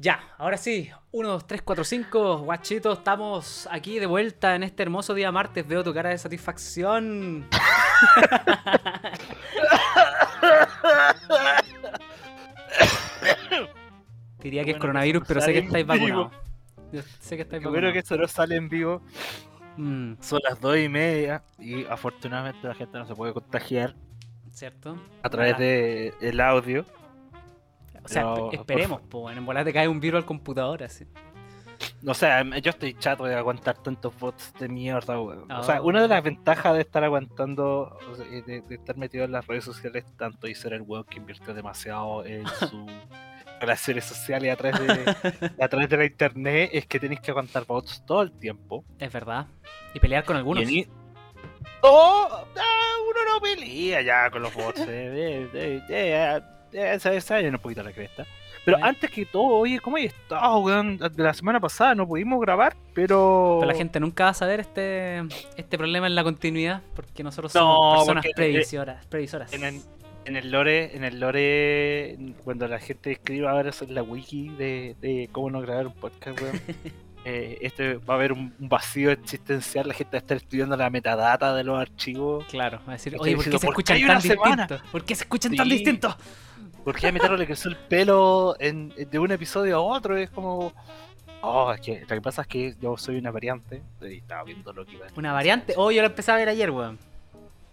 Ya, ahora sí. 1, 2, 3, 4, 5. Guachito, estamos aquí de vuelta en este hermoso día martes. Veo tu cara de satisfacción. Diría que es coronavirus, que pero sé que estáis vacunados. Yo sé que estáis Qué bueno que vacunados. eso no sale en vivo. Mm, Son las dos y media y afortunadamente la gente no se puede contagiar ¿Cierto? a través Ojalá. de audio. O sea, esperemos, bueno, en volar te cae un virus al computador, así. No sé, yo estoy chato de aguantar tantos bots de mierda, weón. O sea, Ah. una de las ventajas de estar aguantando, o sea, de, de estar metido en las redes sociales tanto y ser el weón que invirtió demasiado en sus relaciones sociales a través, de, a través de la internet es que tenéis que aguantar bots todo el tiempo. Es verdad. Y pelear con algunos. Y ¡Oh! Ah, uno no pelea ya con los bots. eh, eh, eh, eh, eh, se se vayan un poquito a la cresta. Pero Bueno. antes que todo, oye, ¿cómo hay estado, weón? De la semana pasada no pudimos grabar, pero. Pero la gente nunca va a saber este, este problema en la continuidad, porque nosotros No, somos personas porque- previsoras. previsoras. En el, en el lore, en el lore, cuando la gente escriba ahora en la wiki de, de cómo no grabar un podcast, weón. eh, este va a haber un, un vacío existencial, la gente va a estar estudiando la metadata de los archivos. Claro, va a decir, oye, ¿por qué diciendo, se ¿por qué escuchan tan distintos? ¿Por qué se escuchan tan distintos? ¿Por qué a Metaro le creció el pelo en- de un episodio a otro? Es como. Oh, es que lo que pasa es que yo soy una variante. Y estaba viendo lo que iba a decir. Una variante. Oh, yo la empecé a ver ayer, weón.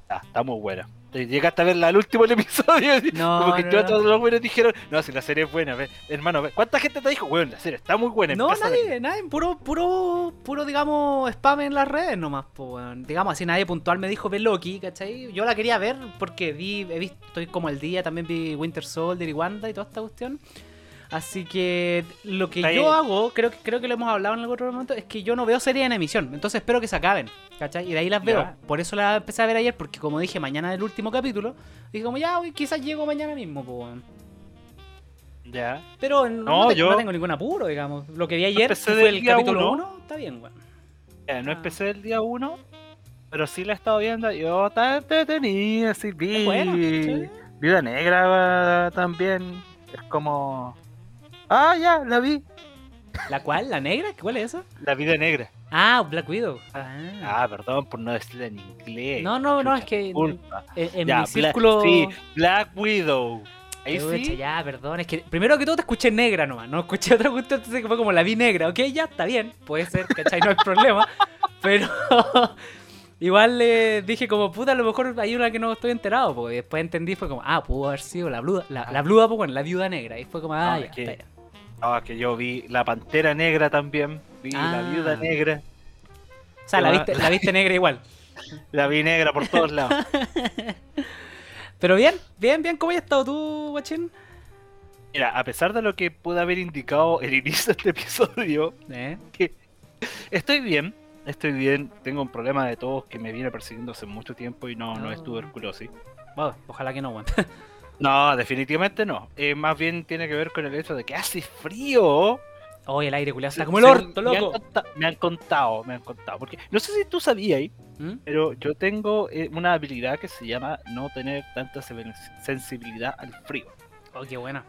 Ah, está muy buena. Te Llegaste a verla al último episodio. No, como que no, yo no. todos los buenos dijeron, no, si la serie es buena, ve, hermano, ve. ¿cuánta gente te dijo, weón, la serie está muy buena? No, empieza a verla"? nadie, nadie, puro, puro, puro, digamos, spam en las redes nomás, pues. Digamos, así nadie puntual me dijo ve Loki, ¿cachai? Yo la quería ver porque vi, he visto, estoy como el día, también vi Winter Soldier y Wanda y toda esta cuestión. Así que lo que yo hago, creo que creo que lo hemos hablado en algún otro momento, es que yo no veo series en emisión. Entonces espero que se acaben, ¿cachai? Y de ahí las veo. Ya. Por eso la empecé a ver ayer, porque como dije, mañana es el último capítulo. Dije como, ya, uy, quizás llego mañana mismo, pues. Ya. Pero no, No, no te- yo- no tengo ningún apuro, digamos. Lo que vi ayer, fue del el capítulo uno. 1, está bien, weón. Ya, no Ah. empecé el día 1, pero sí la he estado viendo. Yo tan entretenida, sí, vi. Sí. Vida Negra también. Es como. Ah, ya, la vi. ¿La cual? ¿La negra? ¿Cuál es esa? La Vida Negra. Ah, Black Widow. Ah. Ah, perdón por no decirla en inglés. No, no, no, es que disculpa. en, en Ya, mi Bla- círculo... sí, Black Widow. Ahí sí. ya, perdón, es que primero que todo te escuché negra nomás, no escuché otra cuestión, entonces que fue como la vi negra, ok, ya, está bien, puede ser, ¿cachai? No hay problema, pero igual le dije como, puta, a lo mejor hay una que no estoy enterado, porque después entendí, fue como, ah, pudo haber sido la bluda, la, la bluda, pues bueno, la viuda negra, y fue como, ah, No, ya, es que- está bien. Ah, que yo vi La Pantera Negra también. Vi Ah. La Viuda Negra. O sea, la viste, la viste negra igual. La vi negra por todos lados. Pero bien, bien, bien, ¿cómo has estado tú, guachín? Mira, a pesar de lo que pudo haber indicado el inicio de este episodio, ¿Eh? estoy bien. Estoy bien. Tengo un problema de todos que me viene persiguiendo hace mucho tiempo y no, no es Ah. tuberculosis. Bueno, ojalá que no, weón. No, definitivamente no. Eh, más bien tiene que ver con el hecho de que hace frío. Oye, el aire culiado está como el orto, Me han, loco. me han contado, me han contado. Porque no sé si tú sabías, ¿Mm? pero yo tengo eh, una habilidad que se llama no tener tanta se- sensibilidad al frío. Oh, qué buena.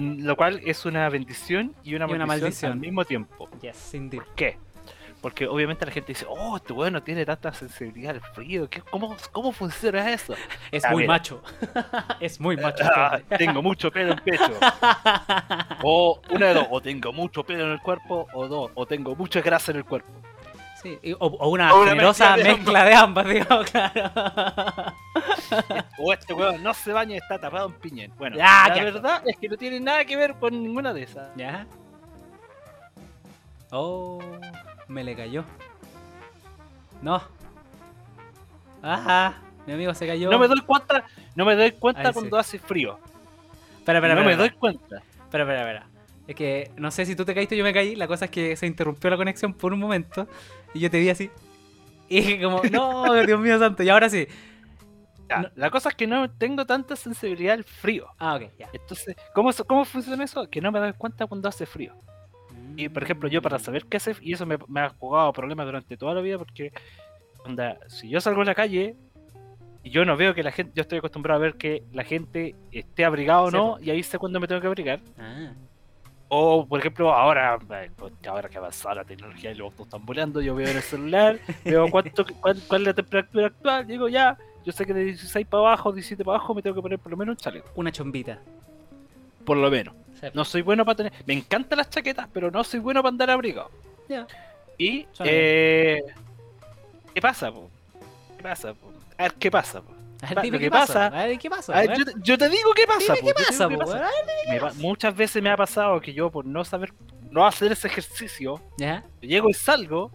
Mm, Lo cual es una bendición y una, Y una maldición, maldición. al mismo tiempo. Yes, indeed. ¿Por qué? Porque obviamente la gente dice, oh, este weón no tiene tanta sensibilidad al frío. ¿Qué, cómo, ¿Cómo funciona eso? Es A muy ver. macho. es muy macho. Ah, tengo mucho pelo en pecho. O una de dos, o tengo mucho pelo en el cuerpo, o dos, o tengo mucha grasa en el cuerpo. Sí, y- o, o una O una generosa mezcla de mezcla de ambas, digamos, claro. O este weón no se baña y está tapado en piñén. Bueno, Ya, la verdad es que no tiene nada que ver con ninguna de esas. ¿Ya? Oh, me le cayó. No. Ajá, mi amigo se cayó. No me doy cuenta, no me doy cuenta Ahí sí. cuando hace frío. Espera, espera, no espera. me doy cuenta. Espera, espera, espera. Es que no sé si tú te caíste o yo me caí. La cosa es que se interrumpió la conexión por un momento. Y yo te vi así. Y dije como, no, Dios mío santo. Y ahora sí. Ya, No. La cosa es que no tengo tanta sensibilidad al frío. Ah, ok, ya. Entonces, ¿cómo, ¿cómo funciona eso? Que no me doy cuenta cuando hace frío. Y por ejemplo, yo para saber qué hace, y eso me, me ha jugado problemas durante toda la vida, porque onda, si yo salgo a la calle y yo no veo que la gente, yo estoy acostumbrado a ver que la gente esté abrigado o no, y ahí sé cuándo me tengo que abrigar. Ah, O, por ejemplo, ahora, ahora que avanzado la tecnología y los autos están volando, yo veo en el celular, veo cuánto, cuál, cuál es la temperatura actual, digo ya, yo sé que de 16 para abajo, 17 para abajo, me tengo que poner por lo menos un chaleco. Una chombita. Por lo menos. No soy bueno para tener. Me encantan las chaquetas, pero no soy bueno para andar abrigado. Ya. Y. Eh, ¿Qué pasa, po? ¿Qué pasa, po? A ver, ¿qué pasa, po? A ver, dime que qué pasa. pasa- A ver, ¿qué pasa? A ver, yo, te, yo te digo qué pasa, dime po, qué yo pasa, po, ver. Muchas veces me ha pasado que yo, por no saber, no hacer ese ejercicio, ¿Ya? llego y salgo.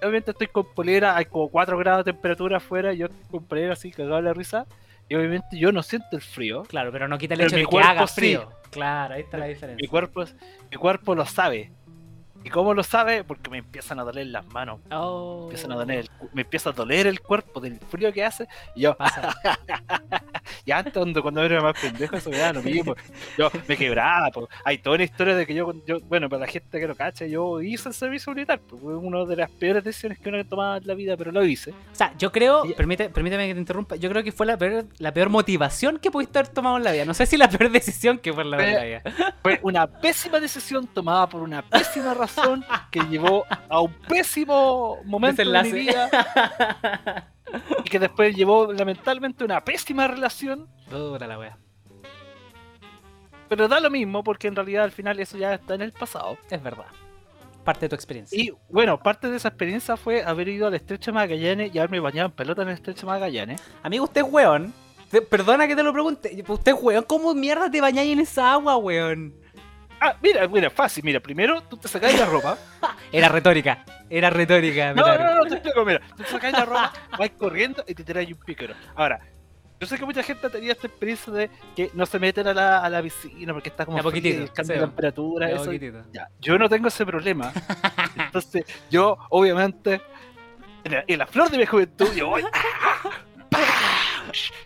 Obviamente estoy con polera, hay como 4 grados de temperatura afuera, yo estoy con polera así, cagado la risa. Y obviamente yo no siento el frío. Claro, pero no quita el hecho mi de que cuerpo haga sí. frío. Claro, ahí está la Mi diferencia. cuerpo, es- mi cuerpo lo sabe. ¿Y cómo lo sabe? Porque me empiezan a doler las manos. Oh, Me, empiezan a doler el me empieza a doler el cuerpo del frío que hace. Y yo, y antes, cuando, cuando era más pendejo, eso me daba lo mismo. Yo me quebraba. po. Hay toda una historia de que yo, yo, bueno, para la gente que lo cacha, yo hice el servicio militar. pues, Fue una de las peores decisiones que uno tomaba en la vida, pero lo hice. O sea, yo creo, Y- permite, permíteme que te interrumpa, yo creo que fue la peor, la peor motivación que pudiste haber tomado en la vida. No sé si la peor decisión que fue en la, en la vida. Fue una pésima decisión tomada por una pésima razón que llevó a un pésimo momento de mi vida y que después llevó lamentablemente una pésima relación. Puta la wea. Pero da lo mismo porque en realidad al final eso ya está en el pasado. Es verdad. Parte de tu experiencia. Y bueno, parte de esa experiencia fue haber ido al estrecho Magallanes y haberme bañado en pelota en el estrecho Magallanes. Amigo, usted es weón. Perdona que te lo pregunte. Usted es weón. ¿Cómo mierda te bañáis en esa agua, weón? Ah, mira, mira, fácil, mira, primero tú te sacáis la ropa. Era retórica. Era retórica. No, Metaru. no, no, te explico, mira, tú te sacáis la ropa, vais corriendo y te tiráis un pícaro. Ahora, yo sé que mucha gente ha tenido esta experiencia de que no se meten a la, a la piscina porque está como De a poquitito, fría y el cambio sí. de temperatura, eso. Ya, yo no tengo ese problema. Entonces, yo, obviamente, en la, en la flor de mi juventud, yo voy.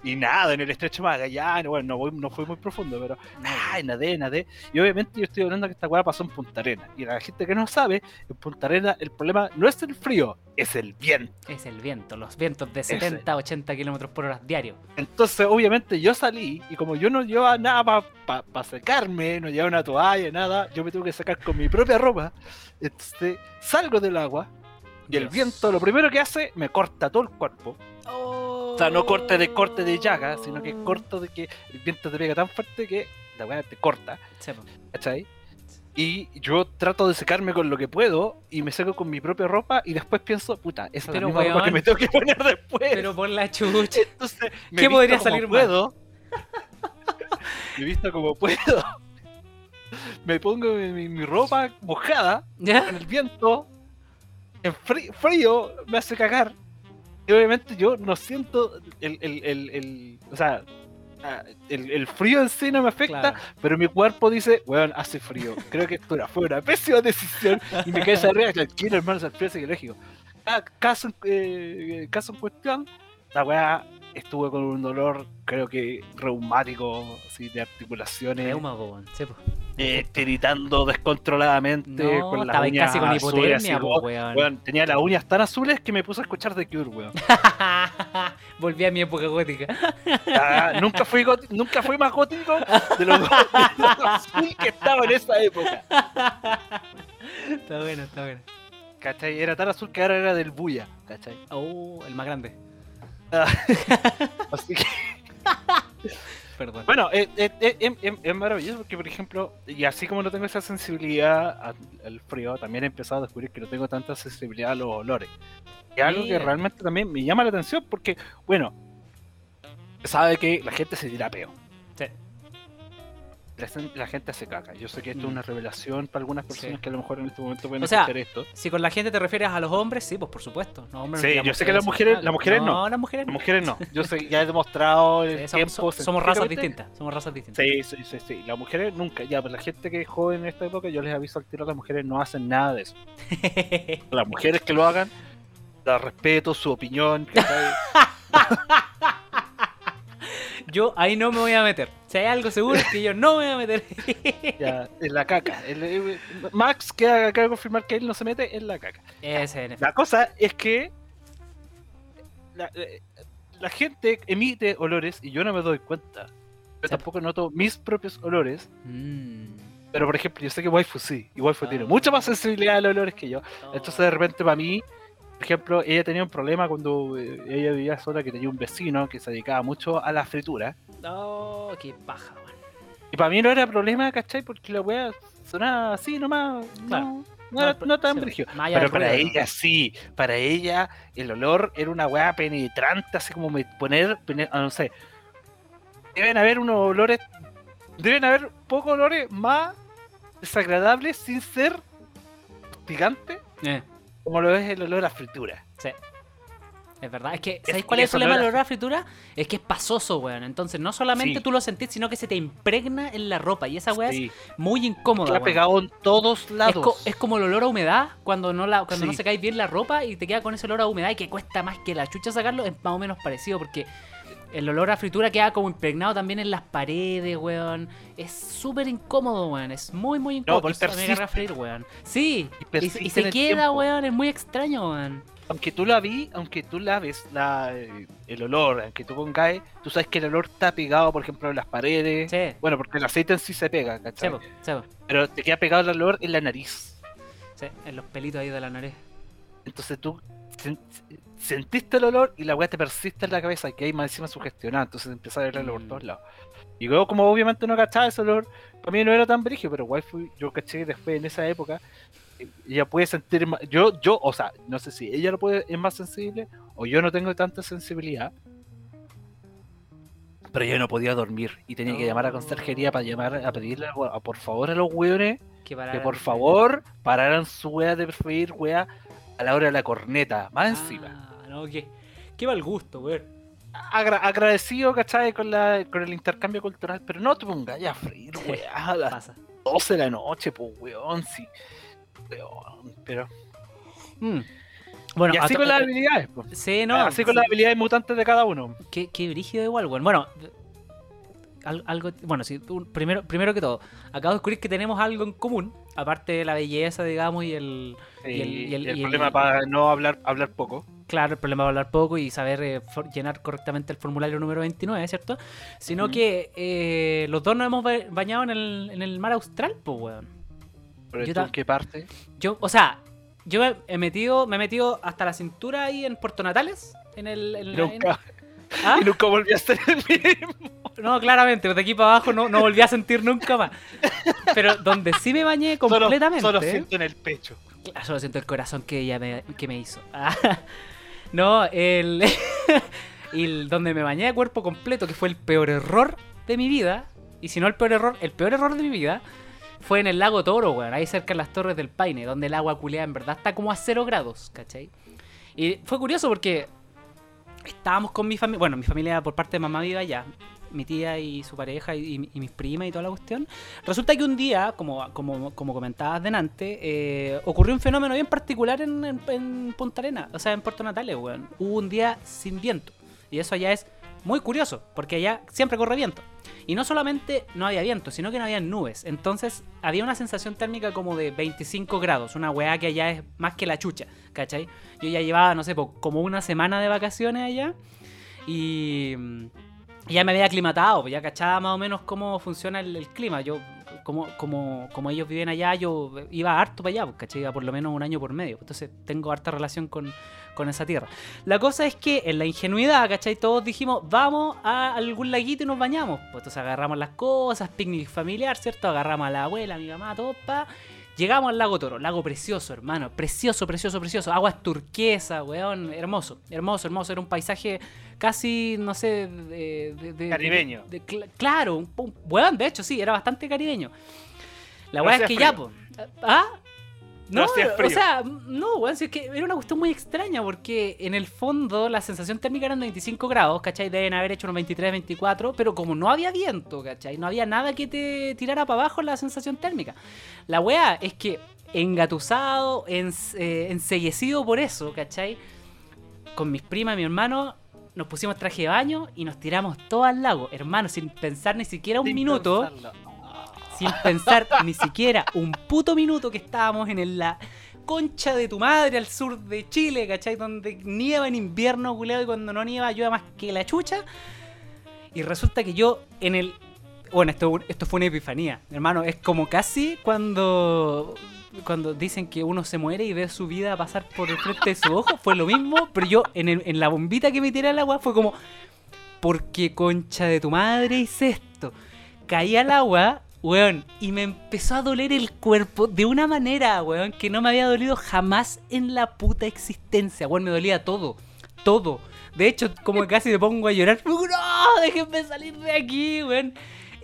Y nada, en el estrecho Magallanes, bueno, no, voy, no fue muy profundo, pero ay, nadé, nadé. Y obviamente yo estoy hablando que esta weá pasó en Punta Arena. Y la gente que no sabe, en Punta Arena el problema no es el frío, es el viento. Es el viento. Los vientos de 70, 80 kilómetros por hora diario. Entonces, obviamente, yo salí y como yo no llevaba nada para secarme, no llevaba una toalla, nada, yo me tuve que sacar con mi propia ropa. Entonces, salgo del agua y el viento lo primero que hace me corta todo el cuerpo. Oh. O sea, no corte de corte de llaga, sino que corto de que el viento te pega tan fuerte que la weá te corta, Sí. ¿cachai? Y yo trato de secarme con lo que puedo y me seco con mi propia ropa y después pienso, puta, esa es la misma ropa que me tengo que poner después. Pero por la chucha. Entonces, me ¿Qué podría salir puedo. me visto como puedo. Me pongo mi, mi- mi ropa mojada ¿Ya? en el viento. En frí- frío me hace cagar. Y obviamente yo no siento el, el, el, el- o sea, ah, el, el frío en sí no me afecta, Claro. pero mi cuerpo dice, weón, hace frío. Creo que esto fue una pésima decisión y me quedé esa arriba, tranquilo, hermano, es el frío psicológico. Ah, caso, en- eh, caso en cuestión, la weá estuve con un dolor, creo que reumático, así, de articulaciones, Reuma, po, weón. Sí, eh, tiritando descontroladamente, No, con las estaba uñas casi con hipotermia, po, weón. weón, tenía las uñas tan azules que me puse a escuchar The Cure, weón. Volví a mi época gótica. Ah, nunca, fui nunca fui más gótico de lo, de lo azul que estaba en esa época. está bueno, está bueno. ¿Cachai? Era tan azul que ahora era del Buya, ¿cachai? Oh, el más grande. Así que, Perdón. bueno, eh, eh, eh, eh, eh, es maravilloso porque, por ejemplo, y así como no tengo esa sensibilidad al, al frío, también he empezado a descubrir que no tengo tanta sensibilidad a los olores. Y es algo que realmente también me llama la atención porque, bueno, sabe que la gente se tira peo. La, gente se caca. Yo sé que esto Mm. es una revelación para algunas personas Sí. que a lo mejor en este momento pueden O sea, esto. Si con la gente te refieres a los hombres, sí, pues por supuesto. No, hombres, Sí, yo sé que las mujeres- las mujeres no. No, las mujeres Las no. mujeres no. Yo sé, ya he demostrado el Sí, somos, tiempo. so- somos razas distintas. Somos razas distintas. Sí, sí, sí, sí. Las mujeres nunca. Ya, pero la gente que es joven en esta época, yo les aviso al tiro, las mujeres no hacen nada de eso. Las mujeres que lo hagan, las respeto, su opinión. ¿cachai? yo ahí no me voy a meter. Si hay algo seguro es que yo no me voy a meter. ya, en la caca. El- Max que acaba de confirmar que él no se mete en la caca. Ese, en. La cosa es que la, eh, la gente emite olores y yo no me doy cuenta. Yo tampoco noto mis propios olores. Mm. Pero por ejemplo, yo sé que Waifu sí, y Waifu tiene Ah. mucha más sensibilidad a los olores que yo. Entonces de repente para mí, por ejemplo, ella tenía un problema cuando eh, ella vivía sola, que tenía un vecino que se dedicaba mucho a la fritura. No, qué paja, weón. Y para mí no era problema, ¿cachai? Porque la weá sonaba así nomás. No, no, tan brígido. Pero para ella sí, para ella el olor era una weá penetrante, así como me- poner, pene- ah, no sé. Deben haber unos olores, deben haber pocos olores más desagradables sin ser hostigantes Eh, como lo es el olor a fritura. sí. Es verdad, es que, Es- ¿sabéis cuál es el problema del olor a fritura? Es que es pasoso, weón. Entonces, no solamente Sí. tú lo sentís, sino que se te impregna en la ropa. Y esa weá es muy incómoda, weón. pegado en todos Es, lados. co- es como el olor a humedad cuando no la cuando no Sí. secáis bien la ropa y te queda con ese olor a humedad y que cuesta más que la chucha sacarlo, es más o menos parecido porque el olor a fritura queda como impregnado también en las paredes, weón. Es súper incómodo, weón. Es muy, muy incómodo. y Por eso me a persiste. freír, weón. Sí, Y y, persiste y se queda, weón. Es muy extraño, weón. aunque tú la vi, aunque tú laves la, eh, el olor, aunque tú pongas, tú sabes que el olor está pegado, por ejemplo, en las paredes. Sí, Bueno, porque el aceite en sí se pega, ¿cachai? sí, po. Pero te queda pegado el olor en la nariz. Sí, en los pelitos ahí de la nariz. Entonces tú sen- sentiste el olor y la weá te persiste en la cabeza, que hay más encima sugestionada, entonces empieza a por Mm. todos lados. Y luego, como obviamente no cachaba ese olor, para mí no era tan brígido, pero igual fui, yo caché que después en esa época, eh, ella puede sentir más, yo, yo, o sea, no sé si ella lo puede, es más sensible, o yo no tengo tanta sensibilidad. Pero yo no podía dormir y tenía que llamar a conserjería para llamar a pedirle a- por favor a los weones Que, que por favor pararan su wea de freír wea a la hora de la corneta, más encima. Ah, no, qué, qué mal gusto, weón. Agra- agradecido, ¿cachai? Con, la, con el intercambio cultural, pero no te pongas ya a freír Sí, wea a las Pasa. 12 de la noche, pues weón, sí. Weón, pero... Mm. Bueno, y así con las habilidades, pues. Sí, no. así con las habilidades mutantes de cada uno. Qué, qué brígido igual, weón. Bueno, al- algo, bueno, sí, primero, primero que todo, acabo de descubrir que tenemos algo en común, aparte de la belleza, digamos, y el, Y, Y el- y el- el, y el- problema para no hablar hablar poco. claro, el problema de hablar poco y saber eh, llenar correctamente el formulario número 29, ¿cierto? Sino que eh, los dos nos hemos ba- bañado en el, en el mar austral, pues, weón. Pero Yo tú, ta- ¿en qué parte? Yo, o sea, yo me he metido, me he metido hasta la cintura ahí en Puerto Natales, en el... en- Nunca, ¿Ah? y nunca volví a ser el mismo. No, claramente, de aquí para abajo no, no volví a sentir nunca más. Pero donde sí me bañé completamente. Solo, siento en el pecho. Solo siento el corazón que ella me, que me hizo. Ah, no, el, el donde me bañé a cuerpo completo, que fue el peor error de mi vida. Y si no el peor error, el peor error de mi vida fue en el lago Toro, weón, ahí cerca de las Torres del Paine, donde el agua culea en verdad está como a cero grados, ¿cachai? Y fue curioso porque estábamos con mi familia, bueno, mi familia por parte de mamá viva allá, mi tía y su pareja y, mis primas y toda la cuestión. Resulta que un día, como, como, como comentabas delante, eh, ocurrió un fenómeno bien particular en, en- en Punta Arena, o sea, en Puerto Natales, weón. Hubo un día sin viento. Y eso allá es muy curioso, porque allá siempre corre viento. Y no solamente no había viento, sino que no había nubes. Entonces había una sensación térmica como de 25 grados, una weá que allá es más que la chucha, ¿cachai? Yo ya llevaba, no sé, como una semana de vacaciones allá y ya me había aclimatado, ya cachaba más o menos cómo funciona el, clima. Yo, como, como, como ellos viven allá, yo iba harto para allá, ¿cachai? Iba por lo menos un año por medio. Entonces tengo harta relación con, con esa tierra. La cosa es que en la ingenuidad, ¿cachai? Todos dijimos, vamos a algún laguito y nos bañamos. Pues entonces agarramos las cosas, picnic familiar, ¿cierto? Agarramos a la abuela, a mi mamá, todo, pa. Llegamos al lago Toro, lago precioso, hermano. Precioso, precioso, precioso. Aguas turquesa, weón. Hermoso, hermoso, hermoso. Era un paisaje casi, no sé, de. de- de- Caribeño. de- claro, un, un- weón, de hecho, sí, era bastante caribeño. La No weá es que ya, po. ¿Ah? No hacía o frío. sea, no, weón, si es que era una cuestión muy extraña porque en el fondo la sensación térmica eran 25 grados, ¿cachai? Deben haber hecho unos 23, 24, pero como no había viento, ¿cachai? No había nada que te tirara para abajo la sensación térmica. La weá es que engatusado, ens, eh, enseguecido por eso, ¿cachai? Con mis primas y mi hermano nos pusimos traje de baño y nos tiramos todo al lago, hermano, sin pensar ni siquiera un Sin minuto pensarlo. Sin pensar ni siquiera un puto minuto que estábamos en la concha de tu madre al sur de Chile, ¿cachai? Donde nieva en invierno, culeado, y cuando no nieva llueve más que la chucha. Y resulta que yo en el... bueno, esto, esto fue una epifanía, hermano. Es como casi cuando cuando dicen que uno se muere y ve su vida pasar por el frente de su ojo. Fue lo mismo, pero yo en, el- en la bombita que me tiré al agua fue como, ¿por qué concha de tu madre hice esto? Caí al agua, weón, y me empezó a doler el cuerpo de una manera, weón, que no me había dolido jamás en la puta existencia, weón, me dolía todo, todo. De hecho, como que casi me pongo a llorar, ¡no! ¡Déjenme salir de aquí, weón!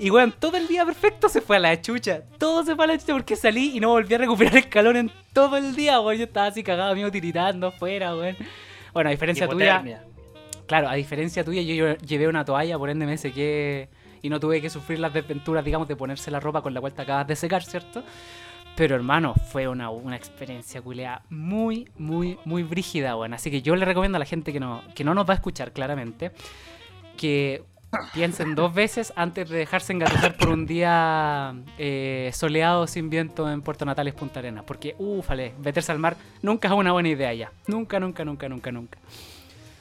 Y weón, todo el día perfecto se fue a la chucha. Todo se fue a la chucha porque salí y no volví a recuperar el calor en todo el día, weón. Yo estaba así cagado, mío, tiritando afuera, weón. Bueno, a diferencia tuya. Claro, a diferencia tuya, yo lle- llevé una toalla, por ende me sequé y no tuve que sufrir las desventuras, digamos, de ponerse la ropa con la cual te acabas de secar, ¿cierto? Pero hermano, fue una, una experiencia culea muy, muy, muy brígida, bueno. Así que yo le recomiendo a la gente que no, que no nos va a escuchar claramente que piensen dos veces antes de dejarse engatusar por un día eh, soleado sin viento en Puerto Natales, Punta Arenas. Porque, ufale, meterse al mar nunca es una buena idea ya. Nunca, nunca, nunca, nunca, nunca.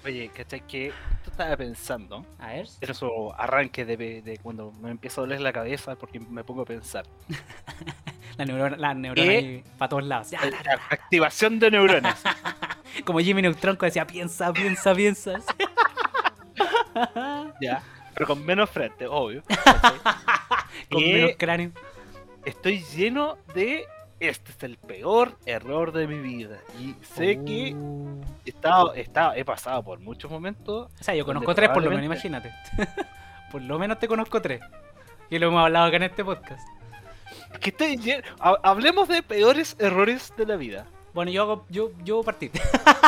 Oye, ¿cachai? Que tú estabas pensando, A ver. en esos arranques de, de cuando me empieza a doler la cabeza porque me pongo a pensar. La neurona, la neurona ¿Qué? para todos lados. Ya, Eh, la activación de neuronas. Como Jimmy Neutron que decía, piensa, piensa, piensa. ya. Pero con menos frente, obvio. Con menos cráneo. estoy lleno de. Este es el peor error de mi vida. Y sé que Uh. he, estado, he, estado- he pasado por muchos momentos. O sea, yo conozco tres por lo menos, imagínate. por lo menos te conozco tres. Y lo hemos hablado acá en este podcast. Que estoy lleno. ha- Hablemos de peores errores de la vida. Bueno, yo yo, yo partí.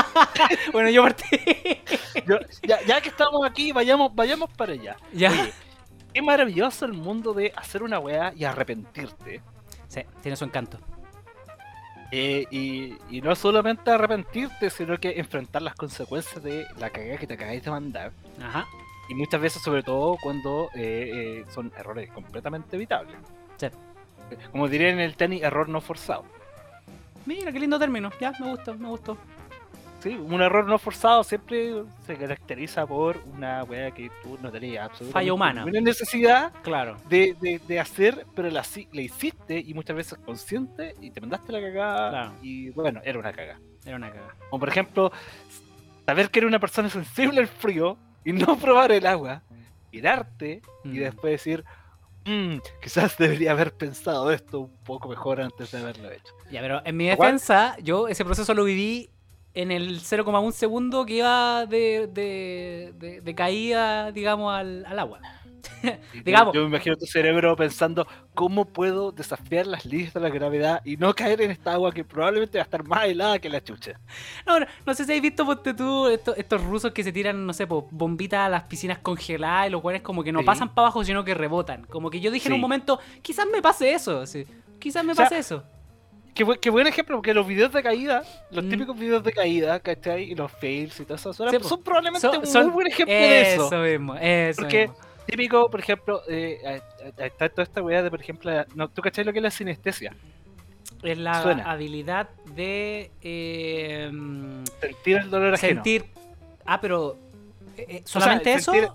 bueno, yo partí. Yo- ya, ya que estamos aquí, vayamos, vayamos para allá. ya. Oye, qué maravilloso el mundo de hacer una weá y arrepentirte. Sí, tiene su encanto. Eh, y, y no solamente arrepentirte, sino que enfrentar las consecuencias de la cagada que te acabáis de mandar. Ajá. Y muchas veces, sobre todo, cuando eh, eh, son errores completamente evitables. Sí. Como diría en el tenis, error no forzado. Mira, qué lindo término. Ya, me gustó, me gustó. Sí, un error no forzado siempre se caracteriza por una weá que tú no tenías absolutamente Falla humana. ninguna necesidad Claro. de, de, de hacer, pero la, hiciste y muchas veces consciente y te mandaste la cagada Claro. y bueno, era una cagada. Era una cagada. Como por ejemplo, saber que era una persona sensible al frío y no probar el agua, mirarte y Mm. después decir, "Mm, quizás debería haber pensado esto un poco mejor antes de haberlo hecho. Ya, pero en mi defensa, yo ese proceso lo viví en el 0,1 segundo que iba de, de, de- de caída, digamos, al, al agua. Digamos- Yo me imagino tu cerebro pensando, ¿cómo puedo desafiar las leyes de la gravedad y no caer en esta agua que probablemente va a estar más helada que la chucha? No, no, no sé si habéis visto, ponte tú, estos, estos rusos que se tiran, no sé, po, bombitas a las piscinas congeladas y los cuales como que no Sí. pasan para abajo, sino que rebotan. Como que yo dije en un momento, quizás me pase eso, sí. Quizás me O sea, pase eso. Qué, bu- qué buen ejemplo, porque los videos de caída, los Mm. típicos videos de caída, ¿cachai? Y los fails y todo eso, son, Sí, son probablemente Son- un son- muy buen ejemplo de eso. Eso mismo, eso Porque mismo. típico, por ejemplo, eh, está toda esta weá de, por ejemplo, no, ¿tú cachai lo que es la sinestesia? Es la suena. habilidad de eh, Sentir el dolor ajeno. sentir... Ah, pero... eh, eh, sea, ¿Solamente eso? sentir-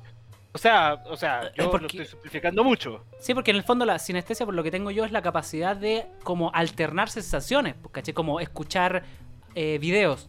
O sea, o sea, yo porque- lo estoy simplificando mucho. Sí, porque en el fondo la sinestesia, por lo que tengo yo, es la capacidad de como alternar sensaciones, pues, ¿cachai? Como escuchar eh, videos,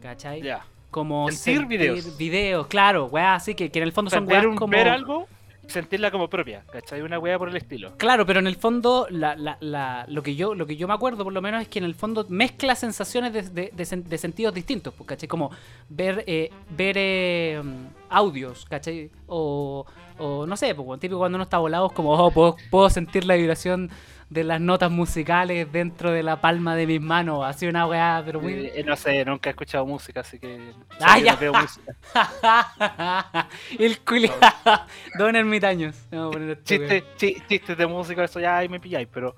¿cachai? Ya. Como Sentir videos. videos, claro, weá, así que, que en el fondo O sea, son weas un- como... ver algo sentirla como propia, ¿cachai? Una weá por el estilo. Claro, pero en el fondo la, la, la- lo, que yo, lo que yo me acuerdo por lo menos es que en el fondo mezcla sensaciones de, de- de sen- de sentidos distintos, pues, ¿cachai? Como ver, eh, ver eh, audios, ¿cachai? O, o no sé, pues, típico cuando uno está volado es como, oh, puedo, puedo sentir la vibración de las notas musicales dentro de la palma de mis manos, así una weá, pero muy... Eh, no sé, nunca he escuchado música, así que. Ah, ya. no música. el culiado. Don ermitaños. Este weón. Chiste, chi- chistes de música, eso ya ahí me pilláis, pero.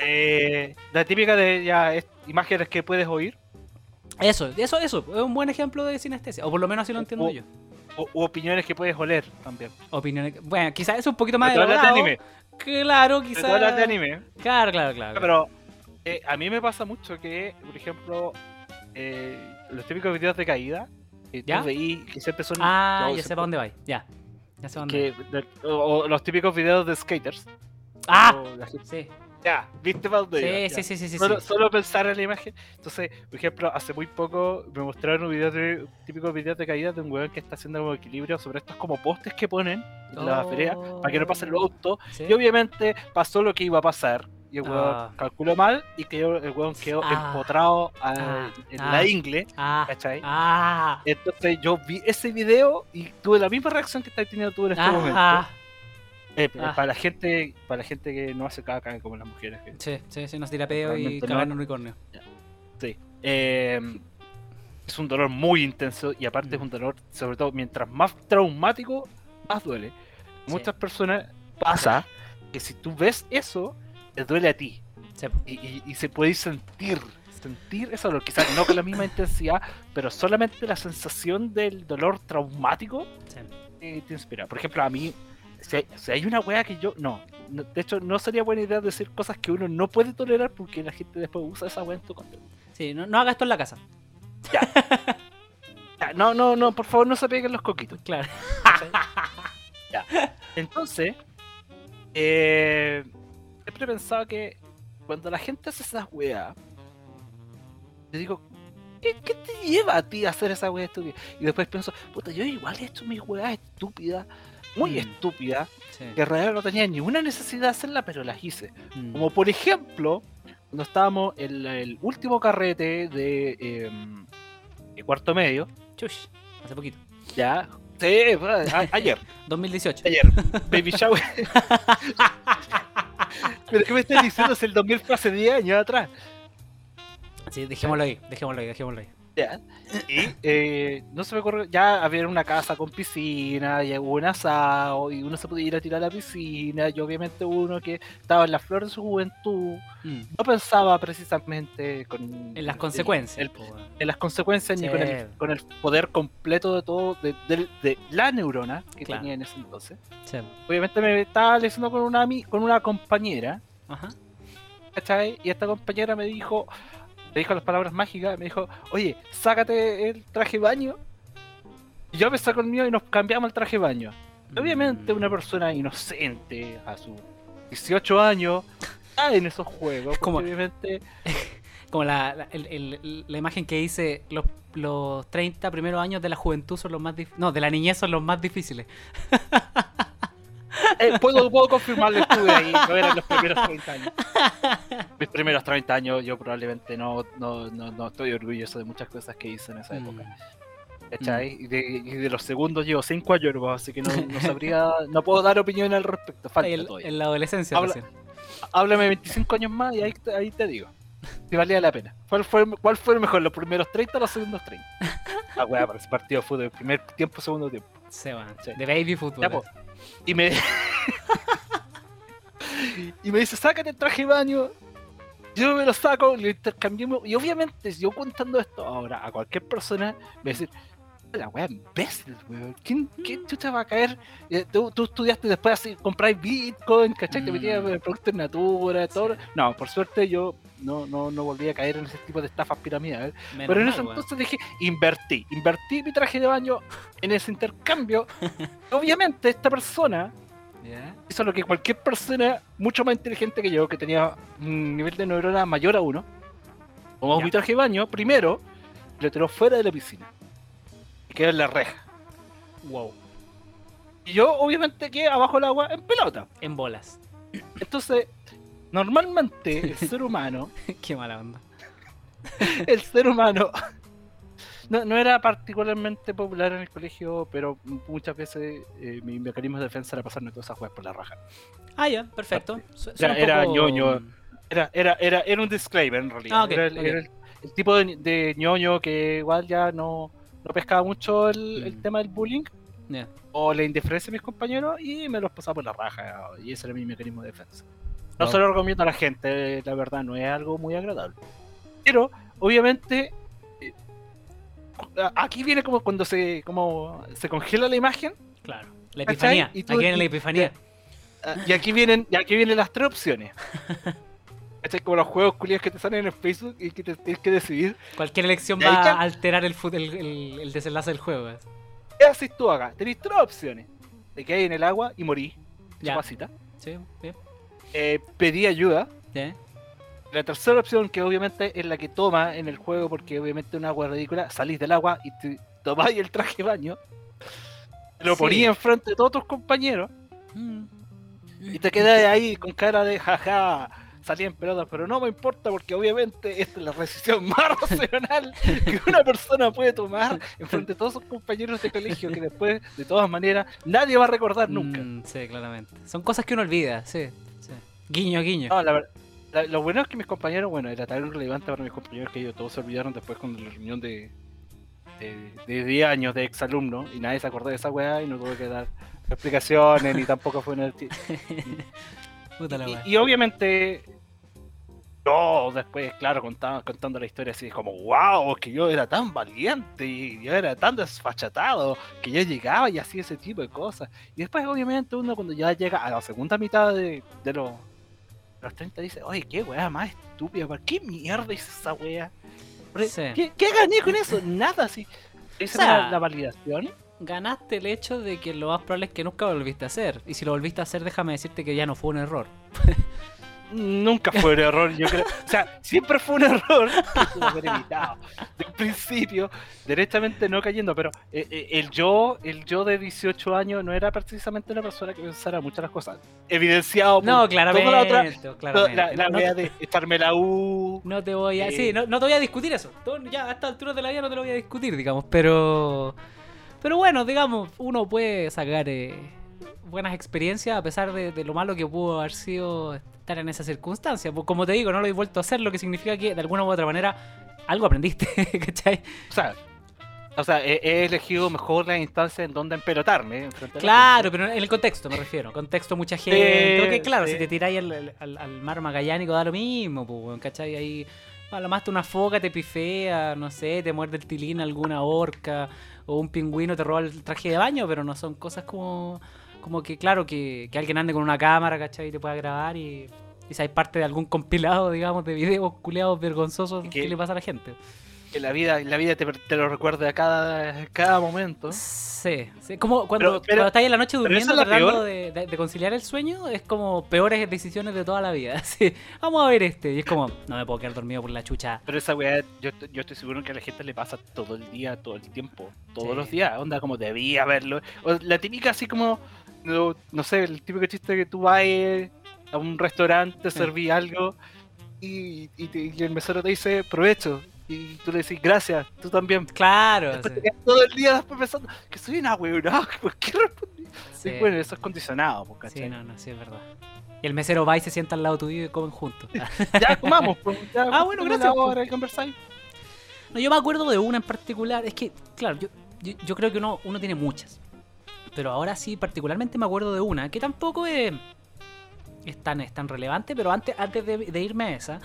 eh, la típica de ya es- imágenes que puedes oír Eso, eso, eso. Es un buen ejemplo de sinestesia. O por lo menos así lo entiendo O- yo. O, u opiniones que puedes oler también. Opiniones. Bueno, quizás es un poquito más Pero de elaborado. anime. Claro, quizás. de anime. Claro, claro, claro. Pero eh, a mí me pasa mucho que, por ejemplo, eh, los típicos videos de caída, que ¿Ya? tú veí que siempre son. Ah, ya sé para dónde vais. Ya. Ya sé dónde. Que, de- o, o los típicos videos de skaters. ¡Ah! Sí, Ya, ¿viste para dónde iba? sí, Ya. sí, sí, sí, sí. Solo, sí. solo pensar en la imagen. Entonces, por ejemplo, hace muy poco me mostraron un video de típicos videos de caída de un weón que está haciendo como equilibrio sobre estos como postes que ponen en la feria para que no pasen los autos. Sí. Y obviamente pasó lo que iba a pasar. Y el weón Ah. calculó mal y quedó, el weón quedó Ah. empotrado a- Ah. en Ah. la ingle. Ah, ¿Cachai? ah, Entonces yo vi ese video y tuve la misma reacción que estás teniendo tú en este momento. Ah. Eh, Ah. Para la gente para la gente que no hace caca como las mujeres. que- Sí, sí, sí, nos tira peo y no. un unicornio. Sí. Eh, es un dolor muy intenso y aparte es Mm. un dolor, sobre todo, mientras más traumático, más duele. Sí. Muchas personas pasa que si tú ves eso, te duele a ti. Sí. Y, y- y se puede sentir, sentir eso dolor, quizás no con la misma intensidad, pero solamente la sensación del dolor traumático sí. eh, te inspira. Por ejemplo, a mí, si hay, si hay una wea que yo. No, no, de hecho, no sería buena idea decir cosas que uno no puede tolerar porque la gente después usa esa wea en tu contra. Sí, no, no hagas esto en la casa. Ya, no, no, no, por favor, no se peguen los coquitos. Claro. Entonces, eh, siempre he pensado que cuando la gente hace esas weas, yo digo, ¿qué, qué te lleva a ti a hacer esa wea estúpida? Y después pienso, puta, yo igual he hecho mis weas estúpidas, muy Mm. estúpidas, Sí. que en realidad no tenía ninguna necesidad de hacerla, pero las hice. Mm. Como por ejemplo, cuando estábamos en el último carrete de, em, de cuarto medio, Chush, hace poquito. ya, sí, a- ayer, 2018. ayer, Baby Shower. pero ¿qué me estás diciendo? Es el 2000 fue hace 10 años atrás. Sí, dejémoslo ahí, dejémoslo ahí, dejémoslo ahí. Ya. Y eh, no se me ocurre, ya había una casa con piscina, y hubo un asado, y uno se podía ir a tirar a la piscina, y obviamente uno que estaba en la flor de su juventud, Mm. no pensaba precisamente con En las el- consecuencias. el- weón. en las consecuencias ni con el, con el poder completo de todo, de, de- de la neurona que Claro. tenía en ese entonces. Sí. Obviamente me estaba leyendo con una, con una compañera, Ajá. ¿cachai? Y esta compañera me dijo, me dijo las palabras mágicas, me dijo, oye, sácate el traje baño. Y yo me saco el mío y nos cambiamos el traje de baño. Y Obviamente Mm. una persona inocente a sus 18 años cae en esos juegos. Como- obviamente Como la, la, el- el- la imagen que dice los, los 30 primeros años de la juventud son los más difíciles. No, de la niñez son los más difíciles. Eh, puedo, puedo confirmarlo, estuve ahí, no eran los primeros 30 años. Mis primeros 30 años yo probablemente no, no, no, no estoy orgulloso de muchas cosas que hice en esa época. Mm. ¿Cachai? Y, de, y de los segundos llevo 5 años, así que no, no sabría, no puedo dar opinión al respecto, falta En, todavía. en la adolescencia Habla-. Háblame 25 años más y ahí, ahí te digo. Si valía la pena. ¿Cuál fue, ¿Cuál fue mejor, los primeros 30 o los segundos 30? Ah, weá, para ese partido de fútbol, primer tiempo, segundo tiempo. Se van. Sí. De baby fútbol. Ya, po. Y me. y me dice, sácate el traje de baño. Yo me lo saco, lo intercambiamos. Y obviamente, yo contando esto ahora a cualquier persona, me decir, la wea imbécil, weón. ¿Quién, ¿Quién chucha va a caer? Eh, tú, tú estudiaste después así, compráis Bitcoin, ¿cachai? Te metías Mm. productos en natura, todo. Sí. No, por suerte yo no, no, no volví a caer en ese tipo de estafas piramidales. Menos Pero en ese weón. entonces dije, invertí, invertí mi traje de baño en ese intercambio. Obviamente esta persona Ya. hizo lo que cualquier persona mucho más inteligente que yo, que tenía un nivel de neurona mayor a uno, como Ya. mi traje de baño, primero lo tiró fuera de la piscina. Quedó en la reja. Wow. Y yo obviamente quedé abajo del agua en pelota. En bolas. Entonces, normalmente el ser humano Qué mala onda. el ser humano no, no era particularmente popular en el colegio, pero muchas veces eh, mi mecanismo de defensa era pasarme todas esas juegas por la raja. Ah, ya, perfecto. Su- era poco- ñoño. Era, era, era, era un disclaimer en realidad. Ah, ok, era el, ok. era el- el tipo de, de ñoño que igual ya no, no pescaba mucho el, el Mm. tema del bullying Ya. o la indiferencia de mis compañeros y me los pasaba por la raja. Y ese era mi mecanismo de defensa. No Wow. se lo recomiendo a la gente, la verdad, no es algo muy agradable. Pero, obviamente, eh, aquí viene como cuando se, como se congela la imagen Claro. La epifanía. Y Aquí viene la epifanía. ah, y aquí vienen, y aquí vienen las tres opciones. ¿Cachai? Como los juegos culiados que te salen en Facebook y que te tienes que decidir Cualquier elección va a alterar el, fut- el, el- el desenlace del juego. ¿eh? ¿Qué haces tú acá? Tenéis tres opciones. te caí en el agua y morí. Ya. Chapacita. Sí, bien. Eh, pedí ayuda. Sí. La tercera opción, que obviamente es la que toma en el juego, porque obviamente es una agua ridícula, salís del agua y te tomáis el traje de baño, lo Sí. ponías enfrente de todos tus compañeros Mm. y te quedas ahí con cara de jaja, salí en pelotas, pero no me importa porque obviamente es la decisión más racional que una persona puede tomar enfrente de todos sus compañeros de colegio que después, de todas maneras, nadie va a recordar nunca. Mm, sí, claramente. Son cosas que uno olvida, sí. sí. Guiño, guiño. No, la ver- la- lo bueno es que mis compañeros, bueno, era tan relevante para mis compañeros que ellos todos se olvidaron después con la reunión de, de, de 10 años de exalumnos y nadie se acordó de esa weá y no tuve que dar explicaciones ni tampoco fue en el... ti- Puta la y, obviamente yo después, claro, contaba, contando la historia así como, wow, que yo era tan valiente y yo era tan desfachatado que yo llegaba y hacía ese tipo de cosas. Y después obviamente uno cuando ya llega a la segunda mitad de, de los, los 30 dice, oye, qué weá más estúpida, ¿por qué mierda hice esa weá? Sí. ¿Qué, qué gané con eso? Nada, así. Esa O sea, la validación. Ganaste el hecho de que lo más probable es que nunca lo volviste a hacer. Y si lo volviste a hacer, déjame decirte que ya no fue un error. Nunca fue un error, yo creo. O sea, siempre fue un error haber evitado. De un principio, directamente no cayendo, pero eh, eh, el yo, el yo de 18 años no era precisamente una persona que pensara muchas las cosas. Evidenciado por No, toda claramente. la otra, claramente. la, la no, no- de echarme la U. no te voy a. eh, Sí, no, no te voy a discutir eso. Ya a esta altura de la vida no te lo voy a discutir, digamos. Pero. Pero bueno, digamos, uno puede sacar eh, buenas experiencias a pesar de, de lo malo que pudo haber sido estar en esa circunstancia. Pues, como te digo, no lo he vuelto a hacer, lo que significa que de alguna u otra manera algo aprendiste, ¿cachai? O sea, o sea, he, elegido mejor la instancia en donde empelotarme. la Claro, pero en el contexto me refiero. Contexto, mucha gente. Sí, que claro, sí. si te tiráis al, al- al mar magallánico da lo mismo, pues, ¿cachai? Ahí a lo más te una foca te pifea, no sé, te muerde el tilín alguna orca, o un pingüino te roba el traje de baño, pero no son cosas como, como que, claro, que, que alguien ande con una cámara, ¿cachai? Y te pueda grabar y, y seas parte de algún compilado, digamos, de videos culeados vergonzosos que- le pasa a la gente. Que la vida, la vida te, te lo recuerda a cada, cada momento. Sí, sí, como cuando, Pero- pero- cuando estás en la noche durmiendo es tratando de, de- de conciliar el sueño, es como peores decisiones de toda la vida. Sí, vamos a ver este. Y es como, no me puedo quedar dormido por la chucha. Pero esa weá, yo, estoy- yo estoy seguro que a la gente le pasa todo el día, todo el tiempo, todos Sí. los días. Onda, como debía verlo. O la típica, así como, no, no sé, el típico chiste que tú vas eh, a un restaurante, te serví algo y, y y el mesero te dice, provecho. Y tú le decís, gracias, tú también. Claro. Sí, todo el día después pensando que soy una weona, ¿por qué respondí? sí. Sí, bueno, eso es condicionado, pues, Sí, ¿cachai? no, no, sí, es verdad. Y el mesero va y se sienta al lado tuyo y comen juntos. Ya comamos, pues, ya Ah, bueno, gracias, pues. No, yo me acuerdo de una en particular. Es que, claro, yo, yo, yo creo que uno, uno tiene muchas. Pero ahora sí, particularmente me acuerdo de una, que tampoco es, es, tan, es tan relevante, pero antes, antes de, de irme a esa,